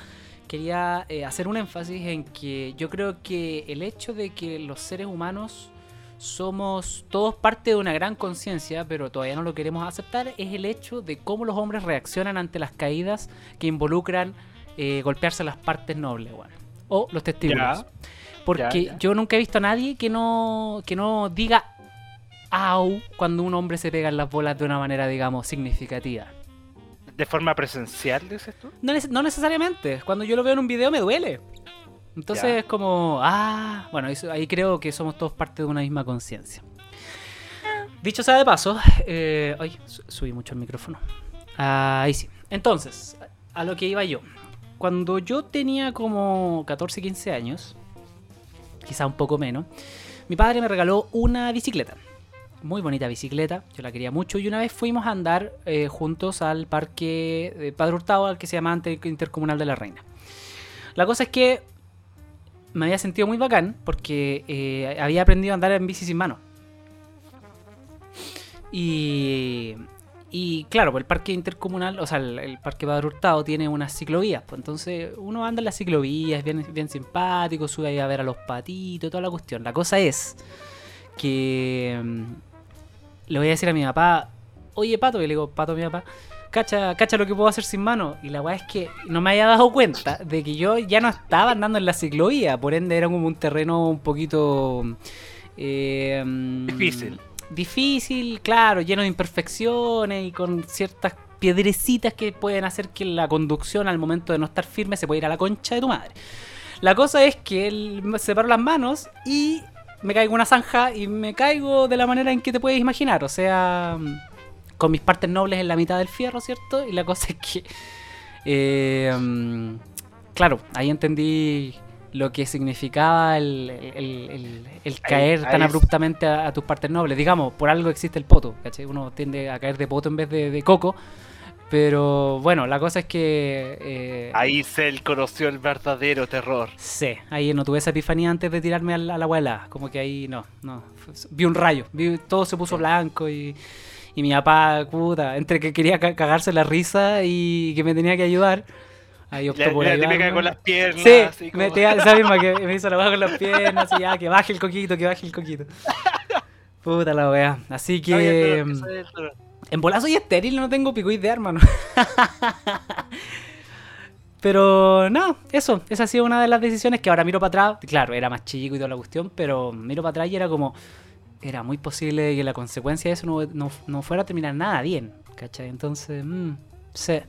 quería eh, hacer un énfasis en que yo creo que el hecho de que los seres humanos somos todos parte de una gran conciencia, pero todavía no lo queremos aceptar, es el hecho de cómo los hombres reaccionan ante las caídas que involucran eh, golpearse las partes nobles, bueno, o los testículos. Ya. Porque Ya, ya. yo nunca he visto a nadie que no, que no diga au cuando un hombre se pega en las bolas de una manera, digamos, significativa. ¿De forma presencial, dices tú? No, no necesariamente. Cuando yo lo veo en un video me duele. Entonces Ya. es como, ah, bueno, ahí creo que somos todos parte de una misma conciencia. Dicho sea de paso, eh, ay, su- subí mucho el micrófono. Ahí sí. Entonces, a lo que iba yo. Cuando yo tenía como 14, 15 años, quizá un poco menos, mi padre me regaló una bicicleta. Muy bonita bicicleta, yo la quería mucho. Y una vez fuimos a andar eh, juntos al parque de Padre Hurtado, al que se llama Intercomunal de la Reina. La cosa es que me había sentido muy bacán porque eh, había aprendido a andar en bici sin mano. Y, y claro, pues el parque intercomunal, o sea, el, el parque Padre Hurtado tiene unas ciclovías. Pues entonces uno anda en las ciclovías, bien, bien simpático, sube ahí a ver a los patitos, toda la cuestión. La cosa es que mm, le voy a decir a mi papá, oye pato, y le digo, pato a mi papá, cacha, cacha lo que puedo hacer sin mano. Y la weá es que no me había dado cuenta de que yo ya no estaba andando en la ciclovía, por ende era como un terreno un poquito... eh, Difícil. difícil, claro, lleno de imperfecciones y con ciertas piedrecitas que pueden hacer que la conducción al momento de no estar firme se pueda ir a la concha de tu madre. La cosa es que él me separo las manos y me caigo una zanja y me caigo de la manera en que te puedes imaginar, o sea, con mis partes nobles en la mitad del fierro, ¿cierto? Y la cosa es que, eh, claro, ahí entendí lo que significaba el, el- el- el caer ahí tan es- abruptamente a, a tus partes nobles. Digamos, por algo existe el poto, ¿cachai? Uno tiende a caer de poto en vez de, de coco. Pero bueno, la cosa es que... eh, Ahí Cell conoció el verdadero terror. Sí, ahí no tuve esa epifanía antes de tirarme a la, a la abuela. Como que ahí no, no. Vi un rayo, vi, todo se puso blanco y, y mi papá, puta, entre que quería ca- cagarse la risa y que me tenía que ayudar. Ahí optó La, por la ayudarme. típica con las piernas. Sí, así como- me, tenía- esa misma que me hizo la baja con las piernas y ya, que baje el coquito, que baje el coquito. Puta la wea. Así que... En bola soy estéril, no tengo picoid de hermano. pero no, eso, esa ha sido una de las decisiones que ahora miro para atrás. Claro, era más chico y toda la cuestión, pero miro para atrás y era como. Era muy posible que la consecuencia de eso no, no- no fuera a terminar nada bien, ¿cachai? Entonces, mm, sí.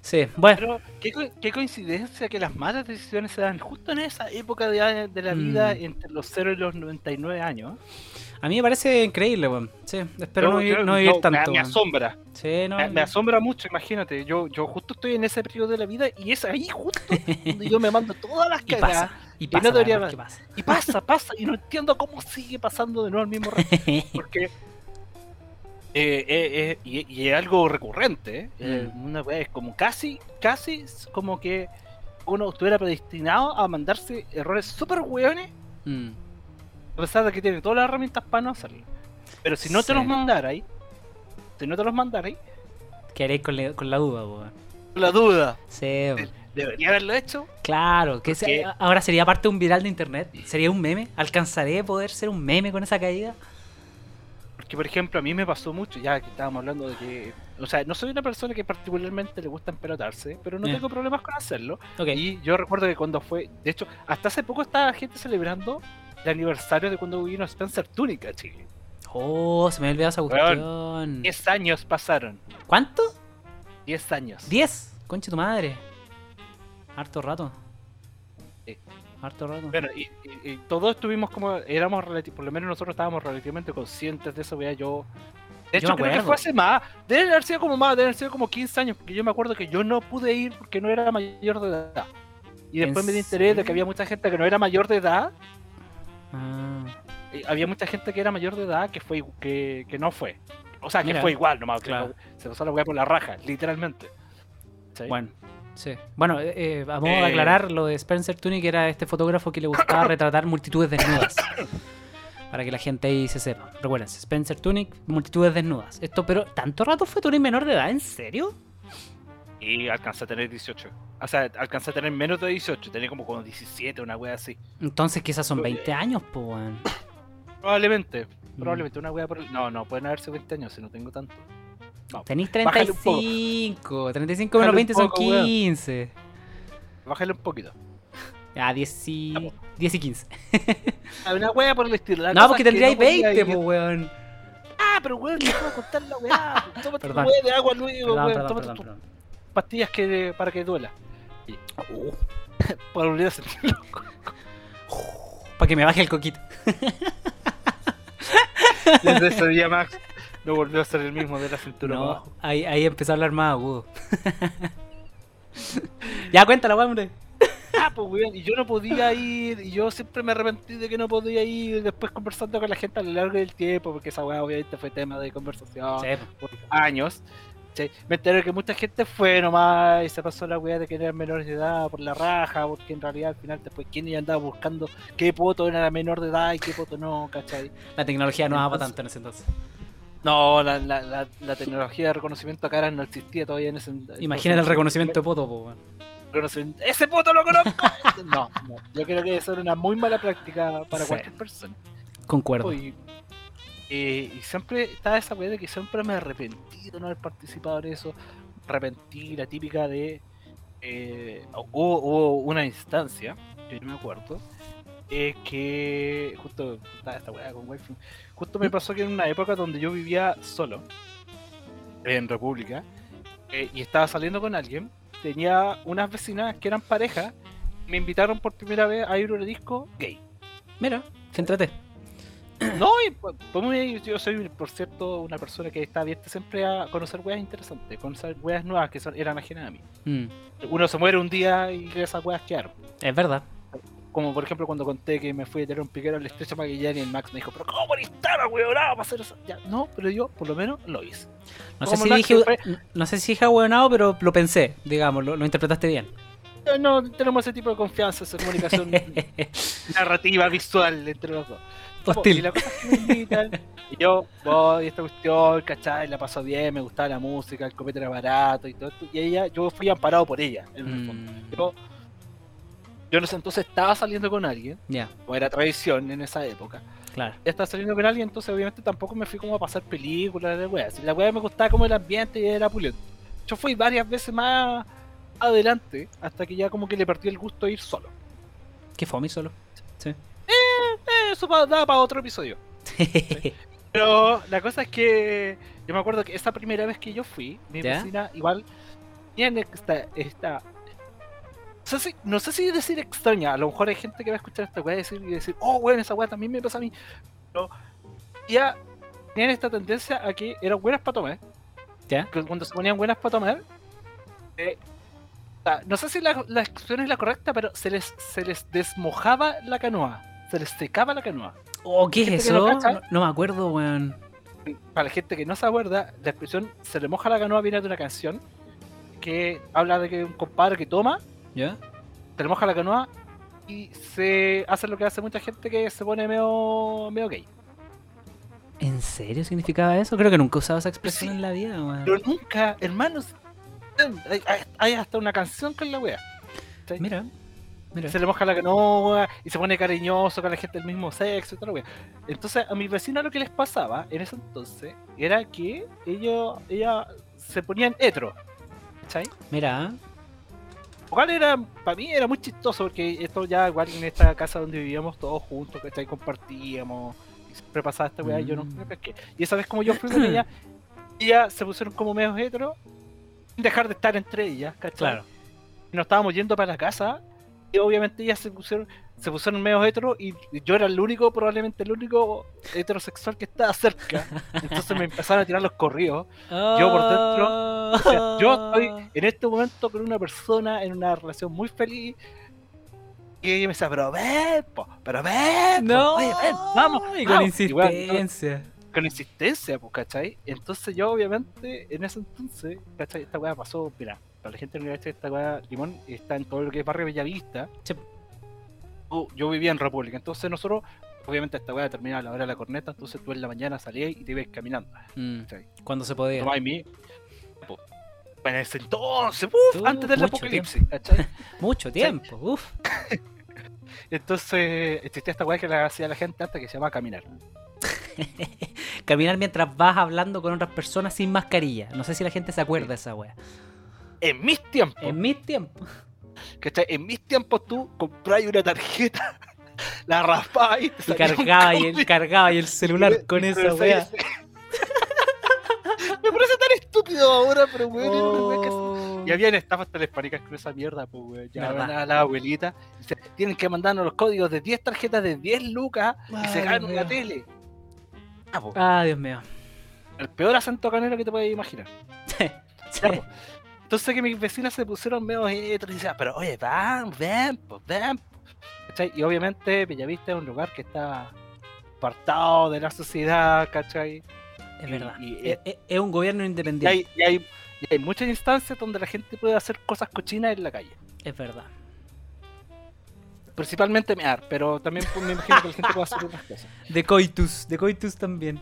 Sí, bueno. Pero qué, qué coincidencia que las malas decisiones se dan justo en esa época de, de la vida Mm. entre los 0 y los 99 años. A mí me parece increíble, weón. Sí, espero no, vivir, no vivir no, me- tanto. Me, asombra. Sí, no, Me, me asombra mucho, imagínate. Yo, yo justo estoy en ese periodo de la vida y es ahí justo donde yo me mando todas las y cagadas. pasa. Y pasa, debería que pasa. Y pasa, pasa, y no entiendo cómo sigue pasando de nuevo el mismo rato. Porque. eh, eh, eh, y, y es algo recurrente. ¿eh? Mm. una es como casi, casi como que uno estuviera predestinado a mandarse errores súper hueones, Mm. A pesar de que tiene todas las herramientas para no hacerlo. Pero si no te los mandarais, si no te los mandarais, Queréis con, con la duda, weón. la duda, Sí, weón. ¿debería haberlo hecho? Claro, que se- ahora sería parte de un viral de internet. Sería un meme. ¿Alcanzaré a poder ser un meme con esa caída? Porque, por ejemplo, a mí me pasó mucho, ya que estábamos hablando de que. O sea, no soy una persona que particularmente le gusta empelotarse, pero no tengo problemas con hacerlo. Ok. Y yo recuerdo que cuando fue. De hecho, hasta hace poco estaba gente celebrando el aniversario de cuando vino Spencer Tunic a Chile. Oh, se me olvidado esa cuestión. 10 años pasaron. ¿Cuánto? 10 años. ¿10? Concha tu madre. Harto rato. Sí. Harto rato. Bueno, y, y- y todos estuvimos como. Éramos por lo menos nosotros estábamos relativamente conscientes de eso, vea yo. De hecho, creo que fue hace más. Deben haber sido como más, deben haber sido como 15 años, porque yo me acuerdo que yo no pude ir porque no era mayor de edad. Y ¿En después me di enteré de que había mucha gente que no era mayor de edad. Ah, había mucha gente que era mayor de edad que fue que, que no fue. O sea, que Mira. fue igual nomás. que Claro. Se pasó la weá por la raja, literalmente. ¿Sí? bueno. Sí. Bueno, eh, eh, a Eh. aclarar, lo de Spencer Tunick era este fotógrafo que le gustaba retratar multitudes desnudas. Para que la gente ahí se sepa. Recuerden, Spencer Tunick, multitudes desnudas. Esto, pero, ¿tanto rato fue Tunick menor de edad? ¿En serio? Y alcanzé a tener 18. O sea, alcancé a tener menos de 18. Tenía como, como 17, una wea así. Entonces quizás son Yo- 20 años, pues, weón. Probablemente. Mm. Probablemente una wea por el... No, no, pueden haberse 20 años si no tengo tanto. No. Tenéis Bájale un poco. 35. 35 menos Bájale un 20 son poco, weón. 15. Bájale un poquito. Ya, 10 y, 10 y 15. Ah, Una wea por el estilo. La No, porque tendríais no podía 20, ir. pues, weón. Ah, pero weón, no puedo contar la weá. Tómate una weá de agua Perdón, weón. Tómate perdón. Pastillas que, para que duela. Y- Oh. Para olvidar sentirlo. Para que me baje el coquito. Desde ese día, Max, no volvió a ser el mismo de la cintura No, abajo. ahí, ahí empezó a hablar más agudo. ya, cuéntala, hombre. Ah, pues weón, y yo no podía ir, y yo siempre me arrepentí de que no podía ir después conversando con la gente a lo largo del tiempo, porque esa weá obviamente fue tema de conversación Sí, por años. Me enteré que mucha gente fue nomás y se pasó la weá de que eran menores de edad por la raja, porque en realidad al final después quién ya andaba buscando qué poto era menor de edad y qué poto no, ¿cachai? la tecnología no daba tanto en ese entonces. No, la, la, la, la tecnología de reconocimiento a caras no existía todavía en ese entonces. Imagínate el reconocimiento de poto, po. Reconocimiento- ¡Ese poto lo conozco! no, no, yo creo que eso era una muy mala práctica para Sí. cualquier persona. Concuerdo. Eh, y siempre estaba esa weá de que siempre me arrepentí de no haber participado en eso. Arrepentí la típica de. eh, hubo, hubo una instancia, que yo me acuerdo, es que justo puta, esta weá con wifi, justo me pasó que en una época donde yo vivía solo en República eh, y estaba saliendo con alguien, tenía unas vecinas que eran pareja, me invitaron por primera vez a ir a un disco gay. Mira, céntrate. No, y pues, pues, yo soy, por cierto, una persona que está abierta siempre a conocer weas interesantes, conocer weas nuevas que son, eran ajenas a mí. Mm, Uno se muere un día y esas weas quedaron. es verdad. Como por ejemplo cuando conté que me fui a tener un piquero en la estrecha Magallanes y el Max me dijo, pero ¿cómo eres tan para hacer eso? Ya, no, pero yo por lo menos lo hice. No sé, si dije, fue- no sé si dije ahueonado, pero lo pensé, digamos, lo, lo interpretaste bien. Eh, No, tenemos ese tipo de confianza, esa comunicación narrativa, visual entre los dos. Hostil. Y la cosa es que me invitan, y yo voy a esta cuestión, ¿cachai? La paso bien, me gustaba la música, el copete era barato y todo esto. Y ella, yo fui amparado por ella, en el fondo. Mm, Yo, yo en ese entonces estaba saliendo con alguien, ya, o era tradición en esa época. claro. Ya estaba saliendo con alguien, entonces obviamente tampoco me fui como a pasar películas de weas. La wea me gustaba como el ambiente y era pulento. Yo fui varias veces más adelante, hasta que ya como que le perdí el gusto de ir solo. Qué fome solo. Eh, eso da para otro episodio. Pero la cosa es que yo me acuerdo que esa primera vez que yo fui, mi ¿Ya? vecina igual tiene esta, esta no sé, si, no sé si decir extraña, a lo mejor hay gente que va a escuchar esta weá y decir, y decir, oh weón, esa weá también me pasa a mí. Pero ya tienen esta tendencia a que eran buenas para tomar, ¿Ya? cuando se ponían buenas para tomar, eh, no sé si la, la expresión es la correcta, pero se les, se les desmojaba la canoa, se les secaba la canoa. Oh, ¿qué es eso? no cacha. No, no me acuerdo, weón. para la gente que no se acuerda, la expresión se le moja la canoa viene de una canción que habla de que un compadre que toma, ¿Ya? se le moja la canoa y se hace lo que hace mucha gente que se pone medio, medio gay. ¿En serio significaba eso? Creo que nunca usado esa expresión Sí. en la vida, weón. Pero nunca, hermanos, hay, hasta una canción con la wea. Mira, mira. Se le moja la canoa y se pone cariñoso con la gente del mismo sexo y wea. Entonces, a mis vecinos lo que les pasaba en ese entonces era que ellos, ella se ponían hetero. ¿Cachai? Mira. Igual era, para mí era muy chistoso porque esto ya igual en esta casa donde vivíamos todos juntos, ¿cachai? Compartíamos y siempre pasaba esta weá y yo no Mm. me pesqué. Y esa vez como yo fui con ella, ellas se pusieron como medios hetero sin dejar de estar entre ellas, ¿cachai? Claro. Y nos estábamos yendo para la casa y obviamente ellas se pusieron se pusieron medios hetero y yo era el único, probablemente el único heterosexual que estaba cerca. Entonces me empezaron a tirar los corridos. Yo por dentro, O sea, yo estoy en este momento con una persona en una relación muy feliz. Y ella me decía, pero ven, po, pero ven, po, No, oye, ven, vamos. Y con vamos". Y bueno, insistencia. con insistencia, pues, ¿cachai? Entonces yo obviamente, en ese entonces, ¿cachai? Esta weá pasó, mira, para la gente que no cacha, esta weá, Limón, está en todo lo que es barrio Bellavista. Sí. Yo vivía en República, entonces nosotros, obviamente esta weá terminaba a la hora de la corneta, entonces tú en la mañana salías y te ibas caminando, Mm. Cuando se podía. Tomabas mi... En ese entonces, uf, Uh, antes del apocalipsis, ¿cachai? Mucho tiempo, uf. Entonces existía esta weá que la hacía la gente antes que se llama caminar. Caminar mientras vas hablando con otras personas sin mascarilla. No sé si la gente se acuerda de esa wea. En mis tiempos, En mis tiempos. ¿cachai? En mis tiempos tú comprabas una tarjeta, la raspabas y te Y cargaba el, cargaba y el celular Y- con y esa wea. Me parece tan estúpido ahora, pero weón, Oh. Y habían estafas telefónicas con esa mierda, pues, weón. Llamaban a la abuelita. y decían, tienen que mandarnos los códigos de 10 tarjetas de 10 lucas y se ganan una tele. Ah, po, Ah, Dios mío. el peor acento canero que te puedes imaginar. Sí. Ya, po. Entonces que mis vecinas se pusieron medio y decían, pero oye, van, ven, pues ven. po". ¿Cachai? Y obviamente Bellavista es un lugar que está apartado de la sociedad, ¿cachai? Es Y- verdad. y- es, es- es un gobierno independiente. y hay, muchas instancias donde la gente puede hacer cosas cochinas en la calle. Es verdad. Principalmente mear, pero también pues, me imagino que la gente puede hacer otras cosas. De coitus. De coitus también.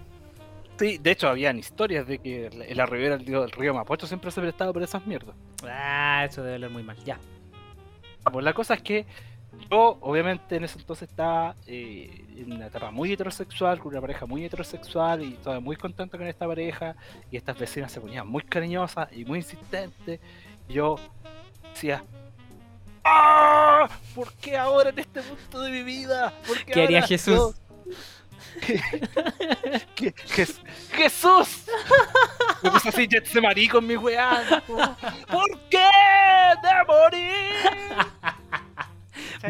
Sí, de hecho habían historias de que en la ribera del río, del río Mapocho siempre se prestaba por esas mierdas. Ah, eso debe oler muy mal. Ya. Pues la cosa es que yo, obviamente, en ese entonces estaba eh, en una etapa muy heterosexual, con una pareja muy heterosexual, y estaba muy contento con esta pareja, y estas vecinas se ponían muy cariñosas y muy insistentes. Y yo decía, ¡Ah! ¿Por qué ahora en este punto de mi vida? ¿Por qué ¿Qué haría Jesús? yo? ¿Qué- Jes- ¡Jesús! Me puse así Getsemaní con mi weá. ¿Por qué? ¡De morir!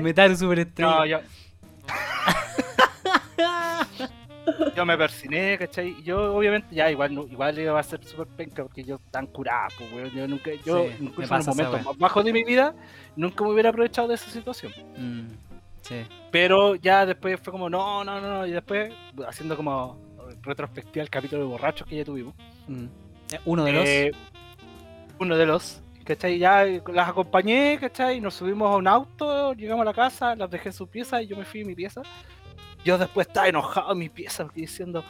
Metaru superestrella. No, yo. yo me persiné, ¿cachai? Yo, obviamente, ya igual, no- igual iba a ser súper penca porque yo tan curado, pues, weón. Yo nunca, yo, Sí, incluso en los momentos más bajos de mi vida, nunca me hubiera aprovechado de esa situación. Mm, sí. Pero ya después fue como, no, no, no, no. Y después, haciendo como retrospectiva el capítulo de borrachos que ya tuvimos. Mm. Eh, Uno de los. Eh, uno de los, ¿cachai? Ya las acompañé, ¿cachai? Nos subimos a un auto, llegamos a la casa, las dejé en su pieza y yo me fui a mi pieza. Yo después estaba enojado en mi pieza diciendo,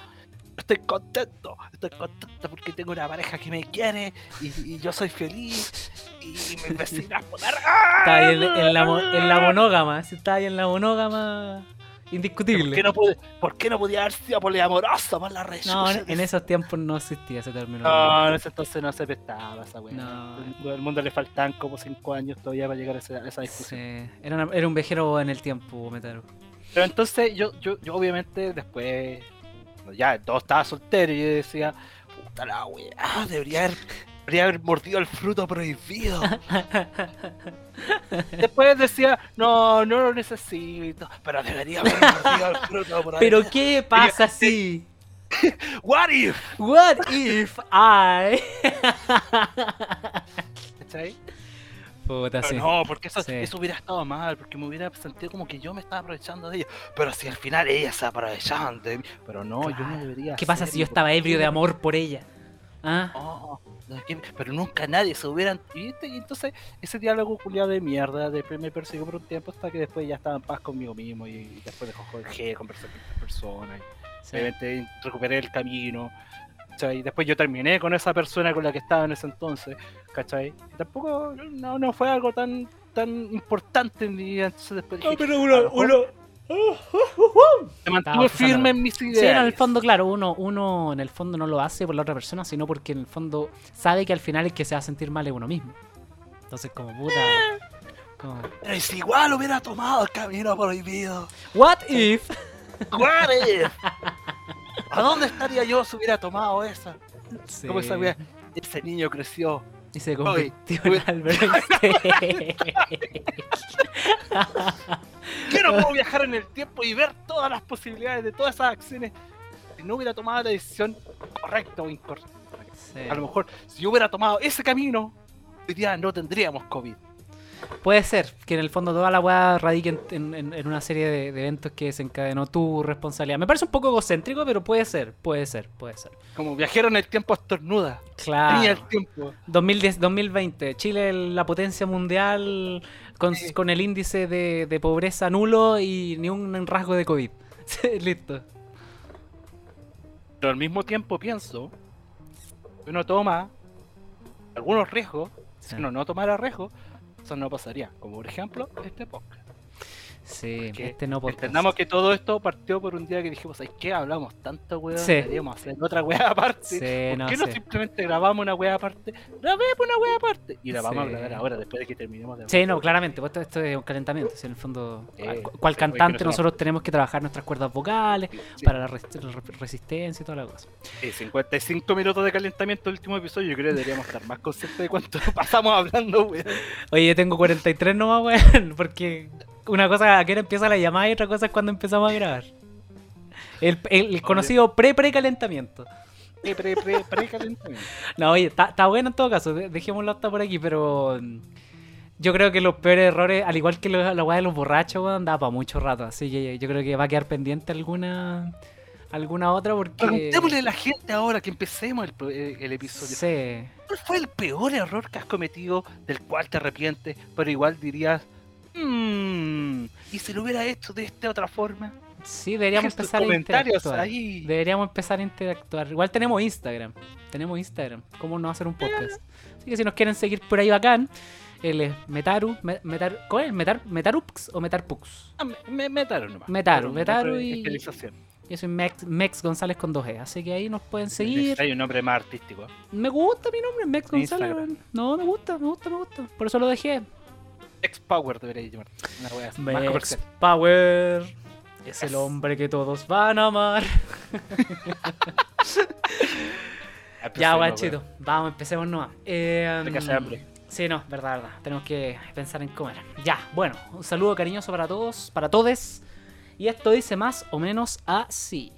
estoy contento, estoy contento porque tengo una pareja que me quiere y, y yo soy feliz y mis vecinas poner... Está ahí en, en la, en la monógama. sí, Está ahí en la monógama. ¿Por Indiscutible. qué, no pude, ¿Por qué no podía haber sido poliamoroso por la red? No, en, en esos tiempos no existía ese término. No, en ese entonces no se prestaba esa weá. No. Al mundo le faltan como 5 años todavía para llegar a esa, a esa Sí, discusión. era, una- era un vejero en el tiempo, Metaru. Pero entonces yo, yo, yo obviamente después, cuando ya todo estaba soltero y yo decía, puta la weá, debería haber, debería haber mordido el fruto prohibido. después decía, no, no lo necesito, pero debería haber mordido el fruto prohibido. Pero ¿qué pasa si? What if? What if I? ¿Cachai? Puta, sí. no, porque eso, Sí. eso hubiera estado mal, porque me hubiera sentido como que yo me estaba aprovechando de ella. Pero si al final ella se aprovechaban de mí. Pero no, yo no Claro. debería. ¿Qué pasa si yo estaba ebrio de amor por ella? ¿Ah? Oh, ¿de pero nunca nadie se hubieran. Y, entonces ese diálogo culiado de mierda después me persiguió por un tiempo hasta que después ya estaba en paz conmigo mismo y, y después dejé conversar con otras personas. Sí. obviamente recuperé el camino. ¿Cachai? Y después yo terminé con esa persona con la que estaba en ese entonces, ¿cachai? Y tampoco no, no fue algo tan tan importante en mi vida. Entonces después dije, pero a lo mejor me mantuve pasando firme mal. en mis Sí, no, en el ideas. fondo, claro, uno, uno en el fondo no lo hace por la otra persona, sino porque en el fondo sabe que al final el que se va a sentir mal es uno mismo. Entonces, como puta. como, Pero y si igual hubiera tomado el camino prohibido. What if? What if? ¿A dónde estaría yo si hubiera tomado esa? Sí. ¿Cómo esa wea? Ese niño creció. Y se convirtió en uy. Albert Einstein. ¿Qué no puedo viajar en el tiempo y ver todas las posibilidades de todas esas acciones si no hubiera tomado la decisión correcta o incorrecta? Sí. A lo mejor, si yo hubiera tomado ese camino, hoy día no tendríamos COVID. Puede ser que en el fondo toda la weá radique en, en- en- en una serie de, de eventos que desencadenó tu responsabilidad. Me parece un poco egocéntrico, pero puede ser, puede ser, puede ser. Como viajero en el tiempo estornuda. Claro. Tenía el tiempo. 2010, 2020, Chile la potencia mundial con, Sí. con el índice de, de pobreza nulo y ni un rasgo de COVID. Listo. Pero al mismo tiempo pienso que uno toma algunos riesgos. Si uno no tomara riesgos, no pasaría. Como por ejemplo, este podcast. Sí, este no podcast. Entendamos que todo esto partió por un día que dijimos, ¿sabes qué? Hablamos tanto, weón. Sí. Deberíamos hacer otra weá aparte. Sí, ¿Por no qué no simplemente grabamos una weá aparte? Grabemos una weá aparte. Y la vamos a grabar ahora, después de que terminemos de Sí, no, claramente, pues esto, esto es un calentamiento. si en el fondo, cual, cantante, nosotros- tenemos que trabajar nuestras cuerdas vocales para la res- re- resistencia y toda la cosa. sí, 55 minutos de calentamiento del último episodio. Yo creo que deberíamos estar más conscientes de cuánto pasamos hablando, weón. Oye, yo tengo 43 nomás, weón, porque una cosa a qué hora empieza la llamada y otra cosa es cuando empezamos a grabar. El, el- el conocido pre-pre-calentamiento. Pre, pre, pre, pre-calentamiento. No, oye, está bueno en todo caso, de- dejémoslo hasta por aquí, pero mm, yo creo que los peores errores, al igual que lo- la weá de los borrachos, weón, da para mucho rato, así que yo creo que va a quedar pendiente alguna alguna otra porque... Preguntémosle a la gente ahora que empecemos el, el- el episodio. Sí, ¿Cuál fue el peor error que has cometido del cual te arrepientes, pero igual dirías, mmm, ¿y si lo hubiera hecho de esta otra forma? sí, deberíamos empezar a interactuar. ahí. Deberíamos empezar a interactuar. Igual tenemos Instagram. Tenemos Instagram. ¿Cómo no hacer un podcast? Así que si nos quieren seguir por ahí bacán, él es Metaru. Me- Metar, ¿Cuál es? Metar, ¿Metarupx o Metarpux? Ah, me, me metaron nomás. Metaru, Metaru y-. Yo soy Mex, Mex González con 2G. Así que ahí nos pueden seguir. Necesitáis un nombre más artístico. Me gusta mi nombre, Mex González. Instagram. No, me gusta, me gusta, me gusta. Por eso lo dejé. X-Power debería llamar. Una wea así, más Max comercial. Power es el hombre que todos van a amar. Ah, Ya, guachito, vamos, empecemos nomás. Eh, hacer hambre. Sí, no, verdad, verdad. Tenemos que pensar en comer. Ya, bueno, un saludo cariñoso para todos, para todes. Y esto dice más o menos así.